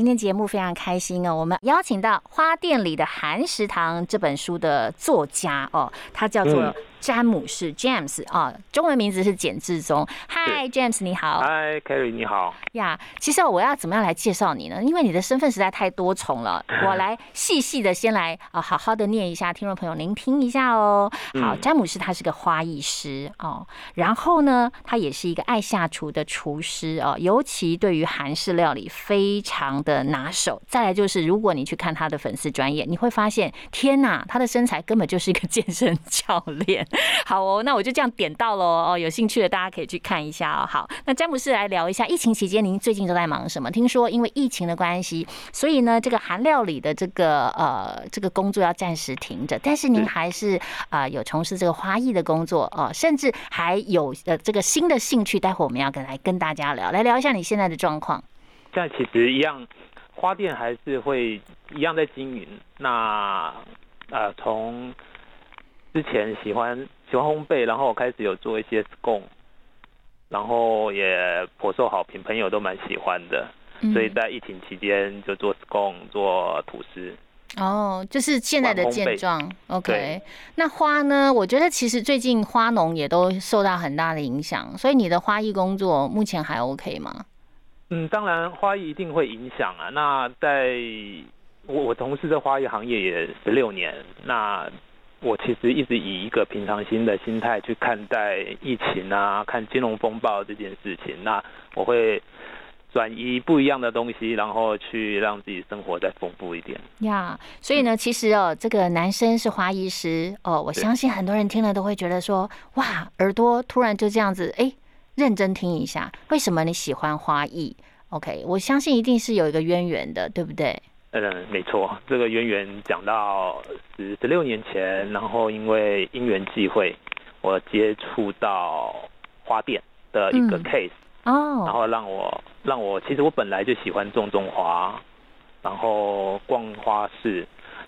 今天节目非常开心哦，我们邀请到《花店里的韩食堂》这本书的作家哦，他叫做。詹姆士 James 啊，中文名字是简志忠。Hi James，你好。Hi Kerry，你好。呀，其实我要怎么样来介绍你呢？因为你的身份实在太多重了，我来细细的先来啊，好好的念一下，听众朋友您听一下哦。好，詹姆士他是个花艺师哦，然后呢，他也是一个爱下厨的厨师哦，尤其对于韩式料理非常的拿手。再来就是，如果你去看他的粉丝专业，你会发现，天哪，他的身材根本就是一个健身教练。好哦，那我就这样点到喽哦，有兴趣的大家可以去看一下哦。好，那詹姆斯来聊一下疫情期间您最近都在忙什么？听说因为疫情的关系，所以呢这个韩料理的这个呃这个工作要暂时停着，但是您还是啊有从事这个花艺的工作哦，甚至还有呃这个新的兴趣，待会我们要跟来跟大家聊，来聊一下你现在的状况。现在其实一样，花店还是会一样在经营。那呃从之前喜欢。喜欢烘焙，然后我开始有做一些 scone，然后也颇受好评，朋友都蛮喜欢的，所以在疫情期间就做 scone，做吐司。哦，就是现在的现状。OK，那花呢？我觉得其实最近花农也都受到很大的影响，所以你的花艺工作目前还 OK 吗？嗯，当然花艺一定会影响啊。那在我我从事这花艺行业也十六年，那。我其实一直以一个平常心的心态去看待疫情啊，看金融风暴这件事情。那我会转移不一样的东西，然后去让自己生活再丰富一点。呀，所以呢，其实哦，这个男生是花艺师哦，我相信很多人听了都会觉得说，哇，耳朵突然就这样子，哎，认真听一下，为什么你喜欢花艺？OK，我相信一定是有一个渊源的，对不对？嗯，没错，这个渊源讲到十十六年前，然后因为因缘际会，我接触到花店的一个 case，哦，然后让我让我其实我本来就喜欢种种花，然后逛花市，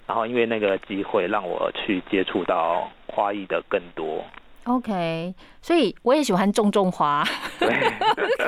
然后因为那个机会让我去接触到花艺的更多。OK，所以我也喜欢种种花，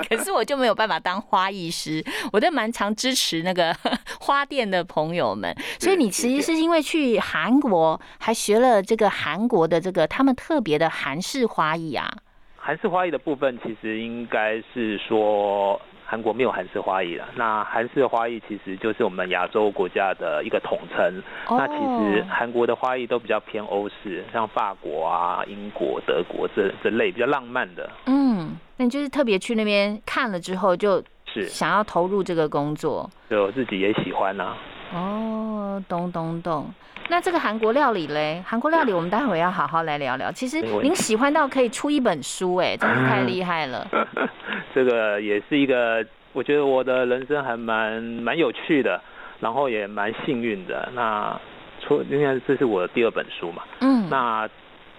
可是我就没有办法当花艺师。我都蛮常支持那个 花店的朋友们。所以你其实是因为去韩国，还学了这个韩国的这个他们特别的韩式花艺啊。韩式花艺的部分，其实应该是说。韩国没有韩式花艺了，那韩式花艺其实就是我们亚洲国家的一个统称。那其实韩国的花艺都比较偏欧式，像法国啊、英国、德国这这类比较浪漫的。嗯，那你就是特别去那边看了之后，就是想要投入这个工作，就自己也喜欢啊。哦，懂懂懂。那这个韩国料理嘞？韩国料理我们待会要好好来聊聊。其实您喜欢到可以出一本书，哎，真是太厉害了。这个也是一个，我觉得我的人生还蛮蛮有趣的，然后也蛮幸运的。那出，因为这是我的第二本书嘛。嗯。那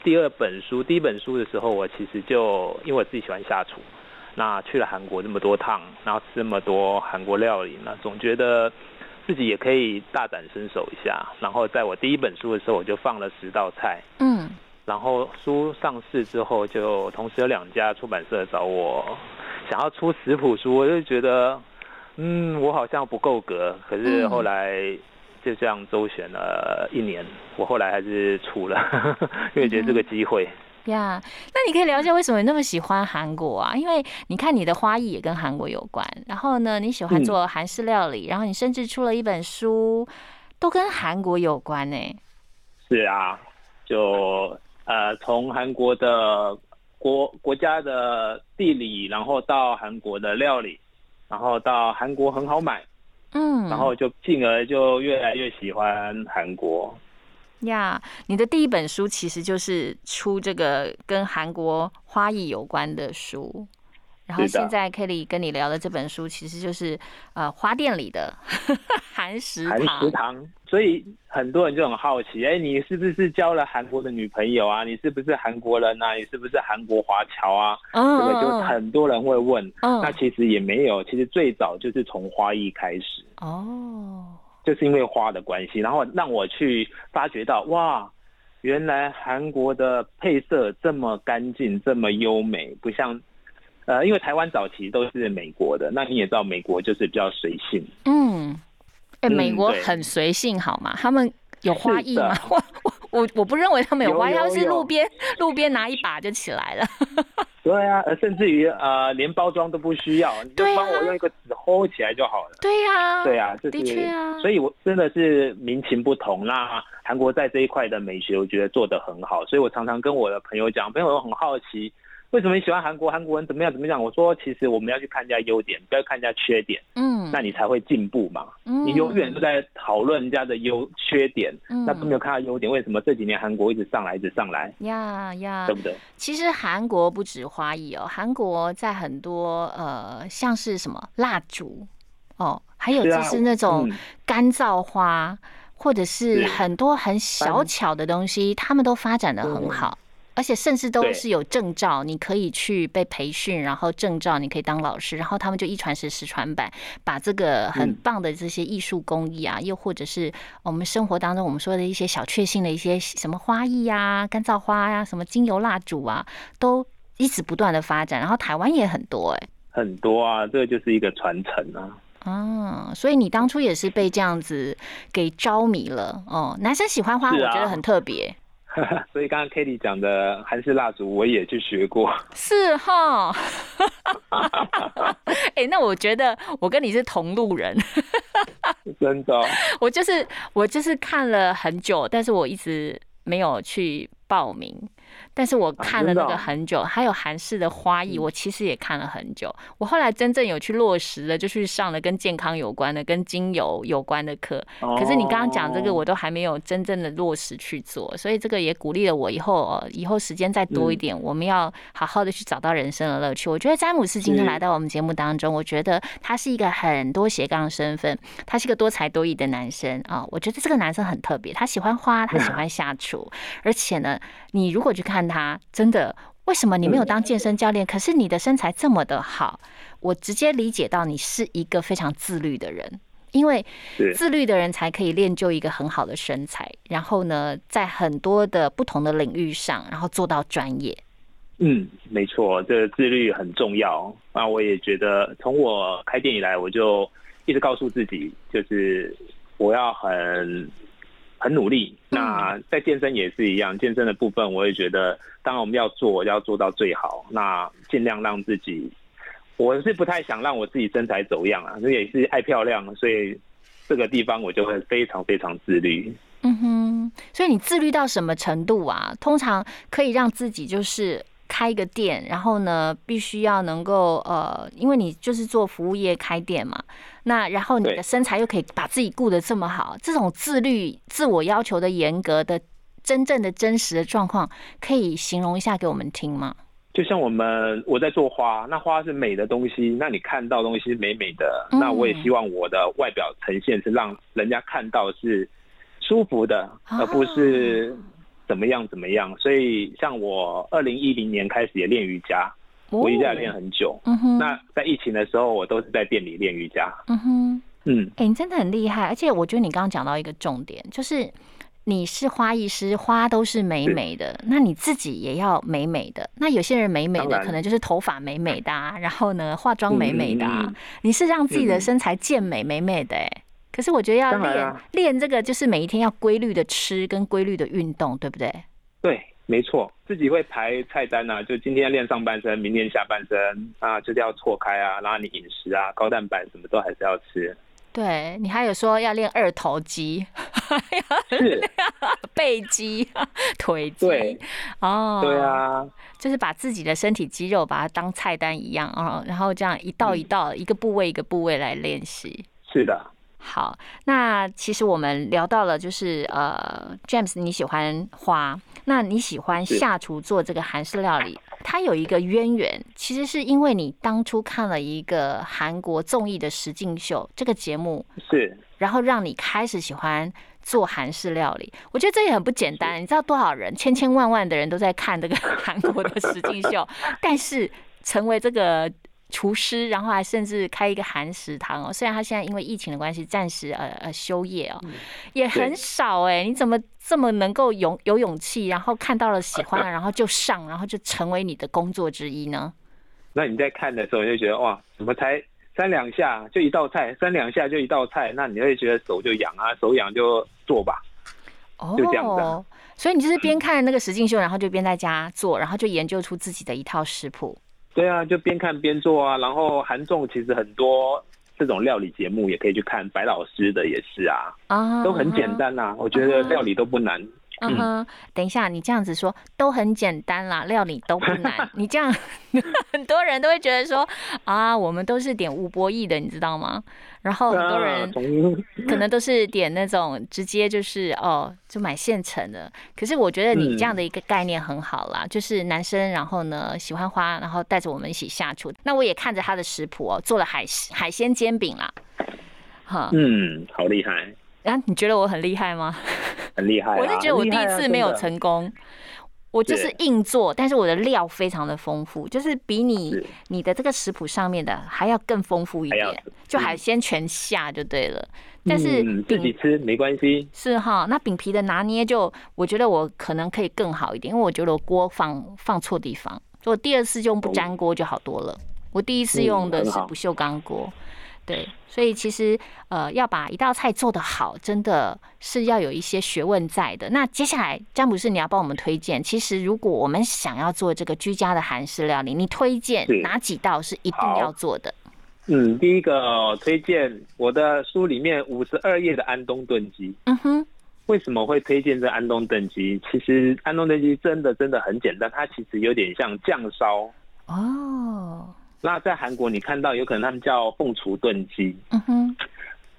第二本书，第一本书的时候，我其实就因为我自己喜欢下厨，那去了韩国那么多趟，然后吃那么多韩国料理，呢总觉得。自己也可以大展身手一下，然后在我第一本书的时候，我就放了十道菜。嗯，然后书上市之后，就同时有两家出版社找我，想要出食谱书，我就觉得，嗯，我好像不够格。可是后来就这样周旋了一年，我后来还是出了，因为觉得这个机会。呀，那你可以了解为什么你那么喜欢韩国啊？因为你看你的花艺也跟韩国有关，然后呢，你喜欢做韩式料理，然后你甚至出了一本书，都跟韩国有关呢。是啊，就呃，从韩国的国国家的地理，然后到韩国的料理，然后到韩国很好买，嗯，然后就进而就越来越喜欢韩国。呀，你的第一本书其实就是出这个跟韩国花艺有关的书，然后现在 Kelly 跟你聊的这本书其实就是呃花店里的 韩食韩食堂，所以很多人就很好奇，哎，你是不是交了韩国的女朋友啊？你是不是韩国人啊？你是不是韩国华侨啊？这个就很多人会问。那其实也没有，其实最早就是从花艺开始。哦，就是因为花的关系，然后让我去发觉到，哇，原来韩国的配色这么干净，这么优美，不像。呃，因为台湾早期都是美国的，那你也知道，美国就是比较随性。嗯，哎，美国很随性，好吗？他们有花艺吗？我我我我不认为他们有花艺，他们是路边路边拿一把就起来了。对啊，甚至于呃，连包装都不需要，你就帮我用一个纸 hold 起来就好了。对呀，对啊，的确啊。所以我真的是民情不同。那韩国在这一块的美学，我觉得做得很好。所以我常常跟我的朋友讲，朋友很好奇。为什么你喜欢韩国？韩国人怎么样？怎么样？我说，其实我们要去看人家优点，不要看人家缺点。嗯，那你才会进步嘛。嗯，你永远都在讨论人家的优缺点，那都没有看到优点。为什么这几年韩国一直上来，一直上来？呀呀，对不对？其实韩国不止花艺哦，韩国在很多呃，像是什么蜡烛哦，还有就是那种干燥花，或者是很多很小巧的东西，他们都发展的很好。而且甚至都是有证照，你可以去被培训，然后证照你可以当老师，然后他们就一传十，十传百，把这个很棒的这些艺术工艺啊，又或者是我们生活当中我们说的一些小确幸的一些什么花艺啊、干燥花呀、什么精油蜡烛啊，都一直不断的发展。然后台湾也很多哎，很多啊，这个就是一个传承啊。啊，所以你当初也是被这样子给着迷了哦。男生喜欢花，我觉得很特别。所以刚刚 Katie 讲的韩式蜡烛，我也去学过。是哈，哎，那我觉得我跟你是同路人。真的，我就是我就是看了很久，但是我一直没有去报名。但是我看了那个很久，还有韩式的花艺，我其实也看了很久。我后来真正有去落实了，就去上了跟健康有关的、跟精油有关的课。可是你刚刚讲这个，我都还没有真正的落实去做，所以这个也鼓励了我以后，以后时间再多一点，我们要好好的去找到人生的乐趣。我觉得詹姆斯今天来到我们节目当中，我觉得他是一个很多斜杠身份，他是一个多才多艺的男生啊。我觉得这个男生很特别，他喜欢花，他喜欢下厨，而且呢，你如果去看。他真的？为什么你没有当健身教练？可是你的身材这么的好，我直接理解到你是一个非常自律的人，因为自律的人才可以练就一个很好的身材，然后呢，在很多的不同的领域上，然后做到专业。嗯，没错，这个自律很重要。那我也觉得，从我开店以来，我就一直告诉自己，就是我要很。很努力，那在健身也是一样，健身的部分我也觉得，当然我们要做，要做到最好，那尽量让自己，我是不太想让我自己身材走样啊，这也是爱漂亮，所以这个地方我就会非常非常自律。嗯哼，所以你自律到什么程度啊？通常可以让自己就是。开一个店，然后呢，必须要能够呃，因为你就是做服务业开店嘛，那然后你的身材又可以把自己顾得这么好，这种自律、自我要求的严格的、真正的真实的状况，可以形容一下给我们听吗？就像我们我在做花，那花是美的东西，那你看到东西是美美的，那我也希望我的外表呈现是让人家看到是舒服的，而不是。怎么样？怎么样？所以像我二零一零年开始也练瑜伽，我瑜伽练很久。嗯哼。那在疫情的时候，我都是在店里练瑜伽。嗯哼。嗯。哎，你真的很厉害，而且我觉得你刚刚讲到一个重点，就是你是花艺师，花都是美美的，那你自己也要美美的。那有些人美美的，可能就是头发美美的，然后呢，化妆美美的。你是让自己的身材健美美美的，哎。可是我觉得要练练这个，就是每一天要规律的吃跟规律的运动，对不对？对，没错，自己会排菜单啊，就今天练上半身，明天下半身啊，就是要错开啊，然后你饮食啊，高蛋白什么都还是要吃。对你还有说要练二头肌，是 背肌、腿肌，对，哦，对啊，就是把自己的身体肌肉把它当菜单一样啊，然后这样一道一道，一个部位一个部位来练习。是的。好，那其实我们聊到了，就是呃，James，你喜欢花，那你喜欢下厨做这个韩式料理，它有一个渊源，其实是因为你当初看了一个韩国综艺的实境秀这个节目，是，然后让你开始喜欢做韩式料理。我觉得这也很不简单，你知道多少人，千千万万的人都在看这个 韩国的实境秀，但是成为这个。厨师，然后还甚至开一个韩食堂哦。虽然他现在因为疫情的关系暂时呃呃休业哦，也很少哎。你怎么这么能够勇有勇气，然后看到了喜欢了，然后就上，然后就成为你的工作之一呢？那你在看的时候，你就觉得哇，怎么才三两下就一道菜，三两下就一道菜，那你会觉得手就痒啊，手痒就做吧。哦，就这样子。所以你就是边看那个实境秀，然后就边在家做，然后就研究出自己的一套食谱。对啊，就边看边做啊。然后韩综其实很多这种料理节目也可以去看，白老师的也是啊，啊，都很简单呐。我觉得料理都不难。嗯哼，等一下，你这样子说都很简单啦，料理都不难。你这样很多人都会觉得说啊，我们都是点无博弈的，你知道吗？然后很多人可能都是点那种直接就是哦，就买现成的。可是我觉得你这样的一个概念很好啦，就是男生然后呢喜欢花，然后带着我们一起下厨。那我也看着他的食谱哦，做了海海鲜煎饼啦。哈，嗯，好厉害。啊，你觉得我很厉害吗？很厉害。我是觉得我第一次没有成功。我就是硬做，但是我的料非常的丰富，就是比你你的这个食谱上面的还要更丰富一点，就海鲜全下就对了。但是自己吃没关系。是哈，那饼皮的拿捏就我觉得我可能可以更好一点，因为我觉得我锅放放错地方，我第二次用不粘锅就好多了。我第一次用的是不锈钢锅。对，所以其实呃，要把一道菜做得好，真的是要有一些学问在的。那接下来，詹姆士，你要帮我们推荐。其实，如果我们想要做这个居家的韩式料理，你推荐哪几道是一定要做的？嗯，第一个推荐我的书里面五十二页的安东炖鸡。嗯哼，为什么会推荐这安东炖鸡？其实安东炖鸡真的真的很简单，它其实有点像酱烧。哦。那在韩国，你看到有可能他们叫凤雏炖鸡。嗯哼。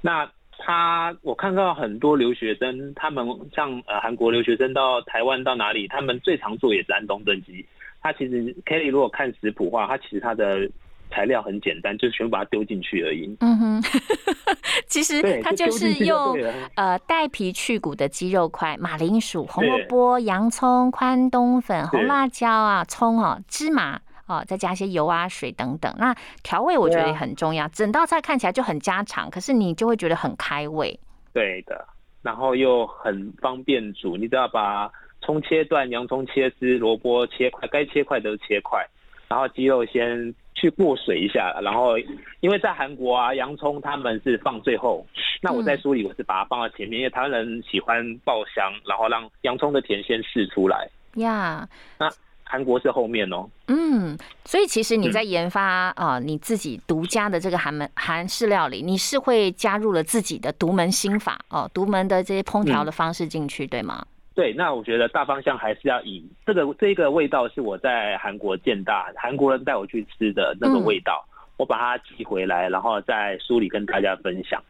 那他，我看到很多留学生，他们像呃韩国留学生到台湾到哪里，他们最常做也是安东炖鸡。他其实 Kelly 如果看食谱话，他其实他的材料很简单，就是全部把它丢进去而已。嗯哼。其实他就是用呃带皮去骨的鸡肉块、马铃薯、红萝卜、洋葱、宽冬粉、红辣椒啊、葱哦、芝麻。哦，再加一些油啊、水等等，那调味我觉得也很重要。整道菜看起来就很家常，可是你就会觉得很开胃。对的，然后又很方便煮，你只要把葱切断，洋葱切丝，萝卜切块，该切块都切块，然后鸡肉先去过水一下，然后因为在韩国啊，洋葱他们是放最后，那我在书里我是把它放在前面，因为台湾人喜欢爆香，然后让洋葱的甜先试出来。呀，那。韩国是后面哦，嗯，所以其实你在研发啊你自己独家的这个韩门韩式料理，你是会加入了自己的独门心法哦，独门的这些烹调的方式进去，对吗？对，那我觉得大方向还是要以这个这个味道是我在韩国见大韩国人带我去吃的那个味道，我把它寄回来，然后在书里跟大家分享。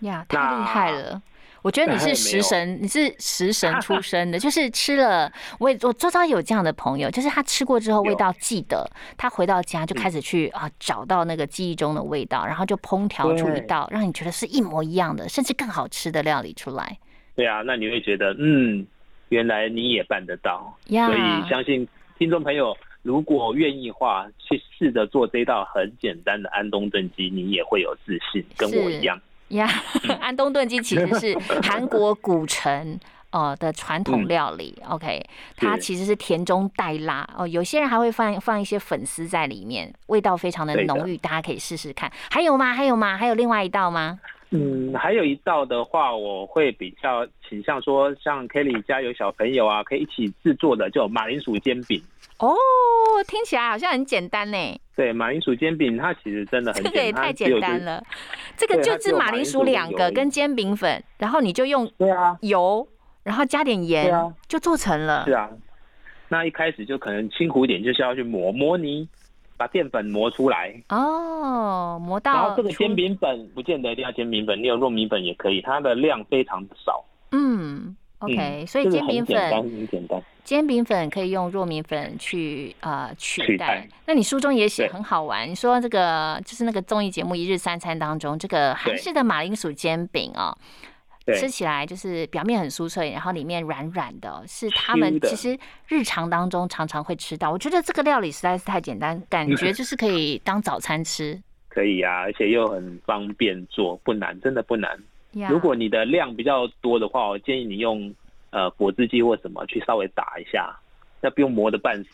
呀，太厉害了！我觉得你是食神，你是食神 出身的，就是吃了，我也我周遭有这样的朋友，就是他吃过之后味道记得，他回到家就开始去啊找到那个记忆中的味道，然后就烹调出一道让你觉得是一模一样的，甚至更好吃的料理出来。对啊，那你会觉得嗯，原来你也办得到，所以相信听众朋友如果愿意话，去试着做这道很简单的安东炖鸡，你也会有自信，跟我一样。呀，安东炖鸡其实是韩国古城呃的传统料理。OK，它其实是甜中带辣哦，有些人还会放放一些粉丝在里面，味道非常的浓郁，大家可以试试看。还有吗？还有吗？还有另外一道吗？嗯，还有一道的话，我会比较倾向说，像 Kelly 家有小朋友啊，可以一起制作的，就马铃薯煎饼。哦，听起来好像很简单呢。对，马铃薯煎饼它其实真的很这个也太简单了。这个就是马铃薯两个跟煎饼粉，然后你就用对啊油，然后加点盐，就做成了。是啊，那一开始就可能辛苦一点，就是要去磨磨泥，把淀粉磨出来。哦，磨到。然后这个煎饼粉不见得一定要煎饼粉，你有糯米粉也可以，它的量非常少。嗯。OK，所以煎饼粉。煎饼粉可以用糯米粉去呃取代取代。那你书中也写很好玩，你说这个就是那个综艺节目《一日三餐》当中，这个韩式的马铃薯煎饼哦，吃起来就是表面很酥脆，然后里面软软的哦，是他们其实日常当中常常会吃到。我觉得这个料理实在是太简单，感觉 就是可以当早餐吃。可以啊，而且又很方便做，不难，真的不难。呀如果你的量比较多的话，我建议你用呃果汁机或什么去稍微打一下，那不用磨的半死。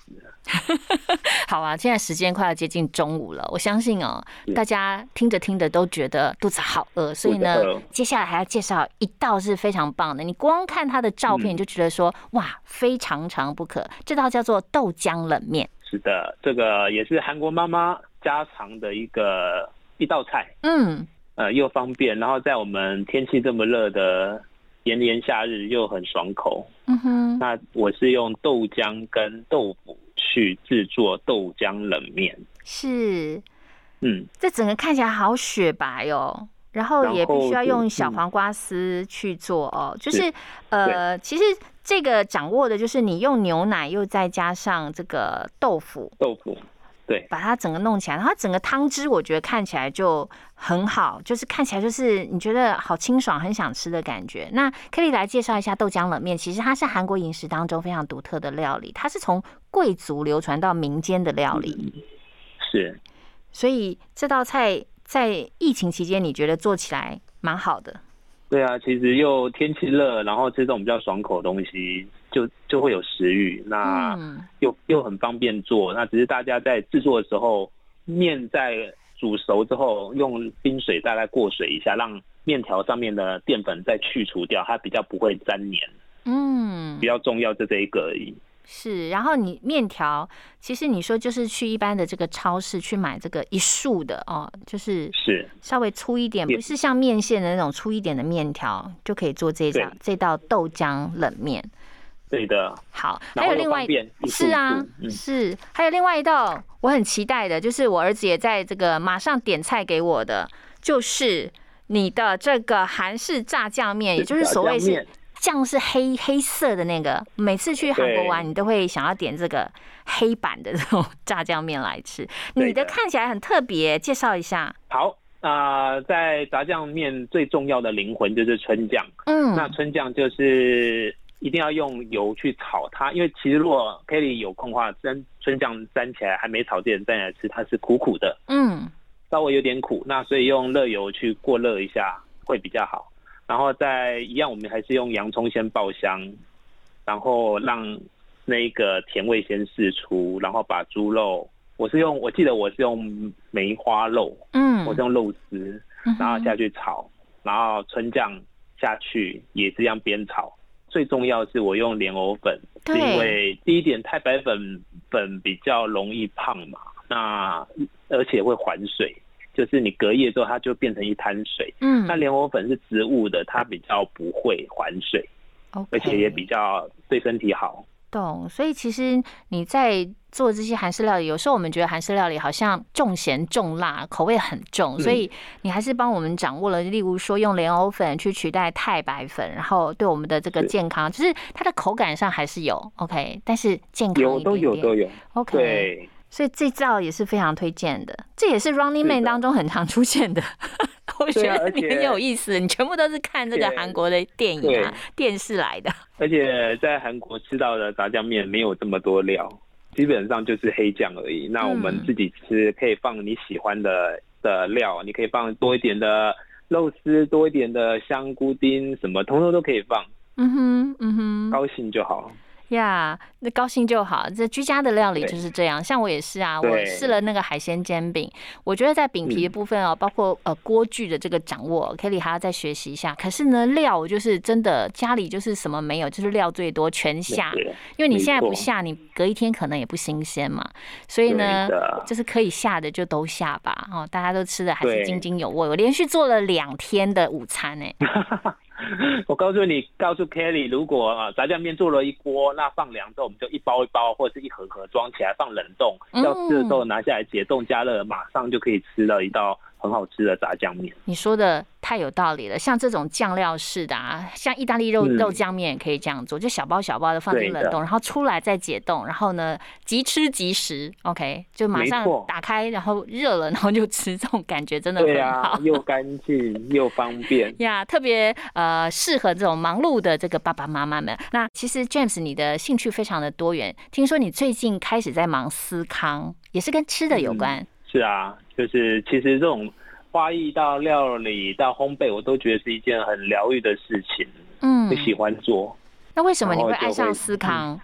好啊，现在时间快要接近中午了，我相信哦，大家听着听着都觉得肚子好饿，所以呢接下来还要介绍一道是非常棒的，你光看它的照片就觉得说、哇，非常常不可。这道叫做豆浆冷面，是的，这个也是韩国妈妈家常的一个一道菜，嗯，呃，又方便，然后在我们天气这么热的炎炎夏日又很爽口。嗯哼，那我是用豆浆跟豆腐去制作豆浆冷面，是，嗯，这整个看起来好雪白哦。然后也必须要用小嗯黄瓜丝去做哦，就是是呃，其实这个掌握的就是你用牛奶又再加上这个豆腐，豆腐，对，把它整个弄起来，然后它整个汤汁我觉得看起来就很好，就是看起来就是你觉得好清爽，很想吃的感觉。那 Kelly 来介绍一下豆浆冷面，其实它是韩国饮食当中非常独特的料理，它是从贵族流传到民间的料理，是。所以这道菜在疫情期间你觉得做起来蛮好的。对啊，其实又天气热，然后吃这种比较爽口的东西，就就会有食欲。那嗯，又又很方便做，那只是大家在制作的时候，面在煮熟之后，用冰水大概过水一下，让面条上面的淀粉再去除掉，它比较不会粘黏。嗯比，较重要就这一个而已。是。然后你面条，其实你说就是去一般的这个超市去买这个一束的哦，就是是稍微粗一点，不是像面线的那种粗一点的面条，就可以做这道这道豆浆冷面。对的，好，还有另外一束是啊，嗯是还有另外一道我很期待的，就是我儿子也在这个马上点菜给我的，就是你的这个韩式炸酱面，也就是所谓是炸酱是黑黑色的那个。每次去韩国玩，你都会想要点这个黑板的 这种炸酱面来吃。对你的的看起来很特别，介绍一下。好。啊、在炸酱面最重要的灵魂就是春酱。嗯那嗯，春酱就是一定要用油去炒它，因为其实如果 Kelly 有空的话，沾春酱沾起来还没炒之前沾起来吃，它是苦苦的，嗯，稍微有点苦。那所以用热油去过热一下会比较好。然后再一样，我们还是用洋葱先爆香，然后让那个甜味先释出，然后把猪肉，我是用我记得我是用梅花肉，嗯，我是用肉丝，然后下去炒，然后春酱下去也是一样煸炒。最重要是我用莲藕粉，是对因为第一点太白粉粉比较容易胖嘛，那而且会还水，就是你隔夜之后它就变成一滩水。嗯，那莲藕粉是植物的，它比较不会还水而且也比较对身体好。懂，所以其实你在做这些韩式料理，有时候我们觉得韩式料理好像重咸重辣，口味很重，所以你还是帮我们掌握了，例如说用莲藕粉去取代太白粉，然后对我们的这个健康，就是它的口感上还是有 OK，但是健康有都有都有，OK，对，所以这招也是非常推荐的，这也是 Running Man 的当中很常出现的。我觉得你很有意思，你全部都是看这个对韩国的电影啊、电视来的。而且在韩国吃到的炸酱面没有这么多料，基本上就是黑酱而已。那我们嗯自己吃可以放你喜欢的的料，你可以放多一点的肉丝，多一点的香菇丁，什么通通都可以放，嗯哼，嗯哼。高兴就好。呀那高兴就好。这居家的料理就是这样，像我也是啊，我对试了那个海鲜煎饼，我觉得在饼皮的嗯部分哦，包括呃锅具的这个掌握，Kelly 还要再学习一下。可是呢，料就是真的家里就是什么没有，就是料最多全下，因为你现在不下，你隔一天可能也不新鲜嘛。所以呢，就是可以下的就都下吧，哦，大家都吃的还是津津有味。我连续做了两天的午餐呢、我告诉你，告诉 Kelly，如果啊炸酱面做了一锅，那放凉之后，我们就一包一包或者是一盒盒装起来放冷冻，嗯。要吃的时候拿下来解冻加热，马上就可以吃了一道很好吃的炸酱面。你说的太有道理了，像这种酱料式的啊，像意大利肉肉酱面也可以这样做，就小包小包的放进冷冻，然后出来再解冻，然后呢即吃即食，OK，就马上打开，然后热了，然后就吃，这种感觉真的很好，又干净又方便 呀，特别呃适合这种忙碌的这个爸爸妈妈们。那其实 James 你的兴趣非常的多元，听说你最近开始在忙思康，也是跟吃的有关。是啊，就是其实这种。花艺到料理到烘焙，我都觉得是一件很疗愈的事情。嗯，喜欢做。那为什么你会爱上思康？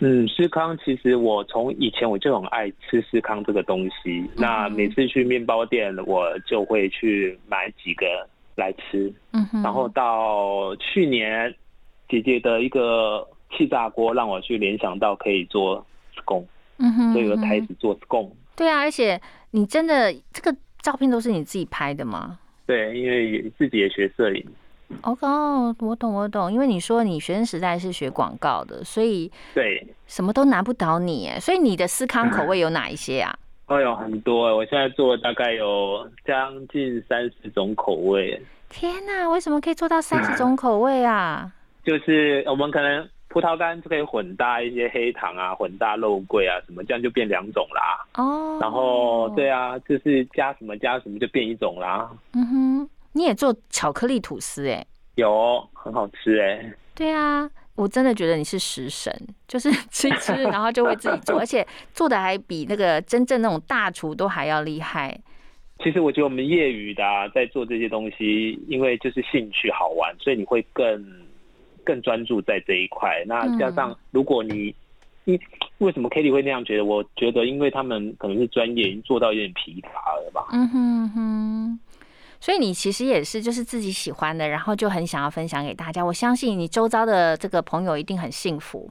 嗯，思康其实我从以前我就很爱吃思康这个东西。那每次去面包店，我就会去买几个来吃。嗯哼。然后到去年，姐姐的一个气炸锅让我去联想到可以做工。嗯哼。所以我开始做工。对啊，而且你真的这个。照片都是你自己拍的吗？对，因为自己也学摄影。哦，我懂，我懂。因为你说你学生时代是学广告的，所以对什么都难不倒你。哎，所以你的思康口味有哪一些啊？哦，有很多。我现在做大概有将近三十种口味。天哪，为什么可以做到三十种口味啊？就是我们可能。葡萄干就可以混搭一些黑糖啊，混搭肉桂啊，什么这样就变两种啦。哦，然后对啊，就是加什么加什么就变一种啦。嗯哼，你也做巧克力吐司哎？有，很好吃哎。对啊，我真的觉得你是食神，就是吃一吃，然后就会自己做，而且做的还比那个真正那种大厨都还要厉害。其实我觉得我们业余的在做这些东西，因为就是兴趣好玩，所以你会更。更专注在这一块，那加上如果你，你为什么 Kitty 会那样觉得？我觉得，因为他们可能是专业，已经做到有点疲乏了吧。嗯哼哼，所以你其实也是，就是自己喜欢的，然后就很想要分享给大家。我相信你周遭的这个朋友一定很幸福，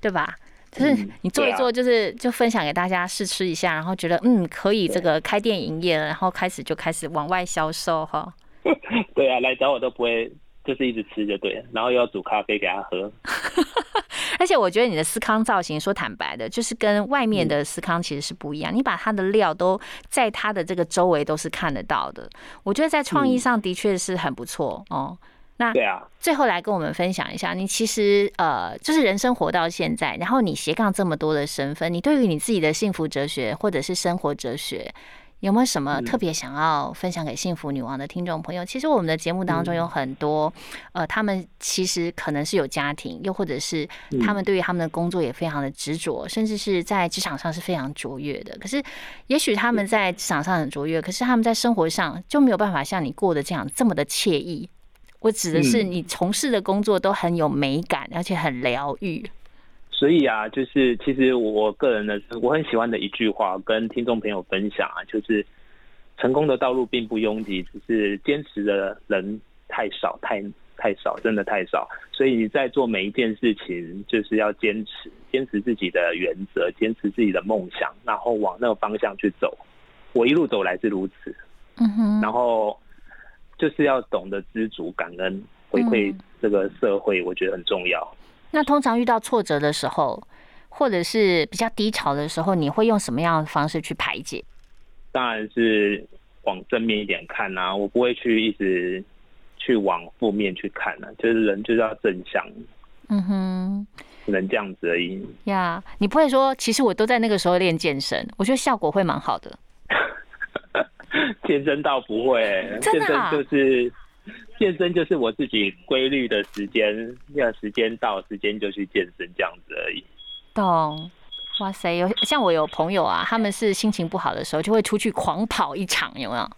对吧？就是你做一做，就是就分享给大家试吃一下，然后觉得嗯可以这个开店营业了，然后开始就开始往外销售哈。对啊，来找我都不会。就是一直吃就对了，然后又要煮咖啡给他喝。而且我觉得你的司康造型，说坦白的，就是跟外面的司康其实是不一样。你把它的料都在它的这个周围都是看得到的。我觉得在创意上的确是很不错哦。那对啊，最后来跟我们分享一下，你其实呃，就是人生活到现在，然后你斜杠这么多的身份，你对于你自己的幸福哲学或者是生活哲学。有没有什么特别想要分享给幸福女王的听众朋友？其实我们的节目当中有很多，呃，他们其实可能是有家庭，又或者是他们对于他们的工作也非常的执着，甚至是在职场上是非常卓越的。可是，也许他们在职场上很卓越，可是他们在生活上就没有办法像你过得这样这么的惬意。我指的是你从事的工作都很有美感，而且很疗愈。所以啊，就是其实我个人的我很喜欢的一句话，跟听众朋友分享啊，就是成功的道路并不拥挤，只是坚持的人太少，太太少，真的太少。所以你在做每一件事情，就是要坚持，坚持自己的原则，坚持自己的梦想，然后往那个方向去走。我一路走来是如此，嗯哼，然后就是要懂得知足、感恩、回馈这个社会，我觉得很重要。那通常遇到挫折的时候，或者是比较低潮的时候，你会用什么样的方式去排解？当然是往正面一点看啊，我不会去一直去往负面去看啊。就是人就是要正向，嗯哼，能这样子而已。呀，你不会说，其实我都在那个时候练健身，我觉得效果会蛮好的。健身倒不会，健身就是。健身就是我自己规律的时间，要时间到，时间就去健身这样子而已。懂，哇塞，有像我有朋友啊，他们是心情不好的时候就会出去狂跑一场，有没有？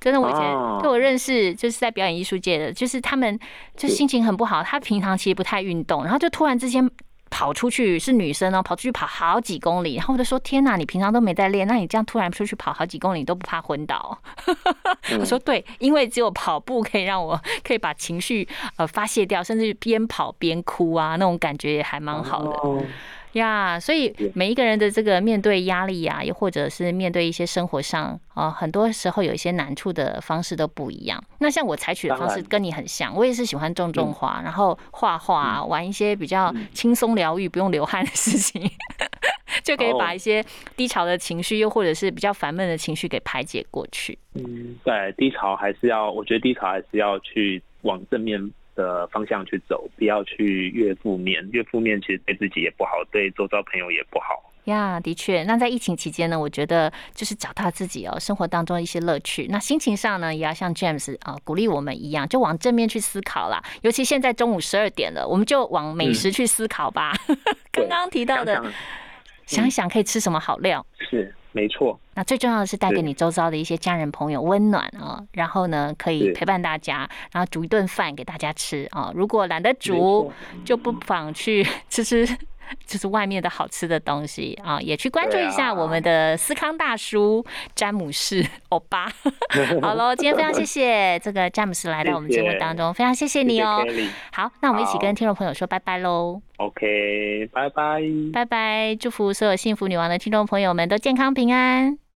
真的，我以前对我认识就是在表演艺术界的，就是他们就心情很不好，他平常其实不太运动，然后就突然之间。跑出去是女生哦，跑出去跑好几公里，然后我就说：“天哪，你平常都没在练，那你这样突然出去跑好几公里都不怕昏倒？”我说：“对，因为只有跑步可以让我可以把情绪呃发泄掉，甚至边跑边哭啊，那种感觉也还蛮好的。”呀，所以每一个人的这个面对压力呀，又或者是面对一些生活上啊，很多时候有一些难处的方式都不一样。那像我采取的方式跟你很像，我也是喜欢种种花，然后画画，玩一些比较轻松疗愈、不用流汗的事情。就可以把一些低潮的情绪，又或者是比较烦闷的情绪给排解过去。嗯，对，低潮还是要，我觉得低潮还是要去往正面的方向去走，不要去越负面，越负面其实对自己也不好，对周遭朋友也不好。呀，的确，那在疫情期间呢，我觉得就是找到自己哦，生活当中一些乐趣。那心情上呢，也要像 James 啊鼓励我们一样，就往正面去思考啦。尤其现在中午十二点了，我们就往美食去思考吧。刚刚提到的，想想可以吃什么好料。是，没错。那最重要的是带给你周遭的一些家人朋友温暖啊，然后呢，可以陪伴大家，然后煮一顿饭给大家吃啊。如果懒得煮，就不妨去 吃吃。就是外面的好吃的东西啊，也去关注一下我们的思康大叔詹姆士欧巴。好喽，今天非常谢谢这个詹姆斯来到我们节目当中，非常谢谢你哦。好，那我们一起跟听众朋友说拜拜喽。OK，拜拜，拜拜，祝福所有幸福女王的听众朋友们都健康平安。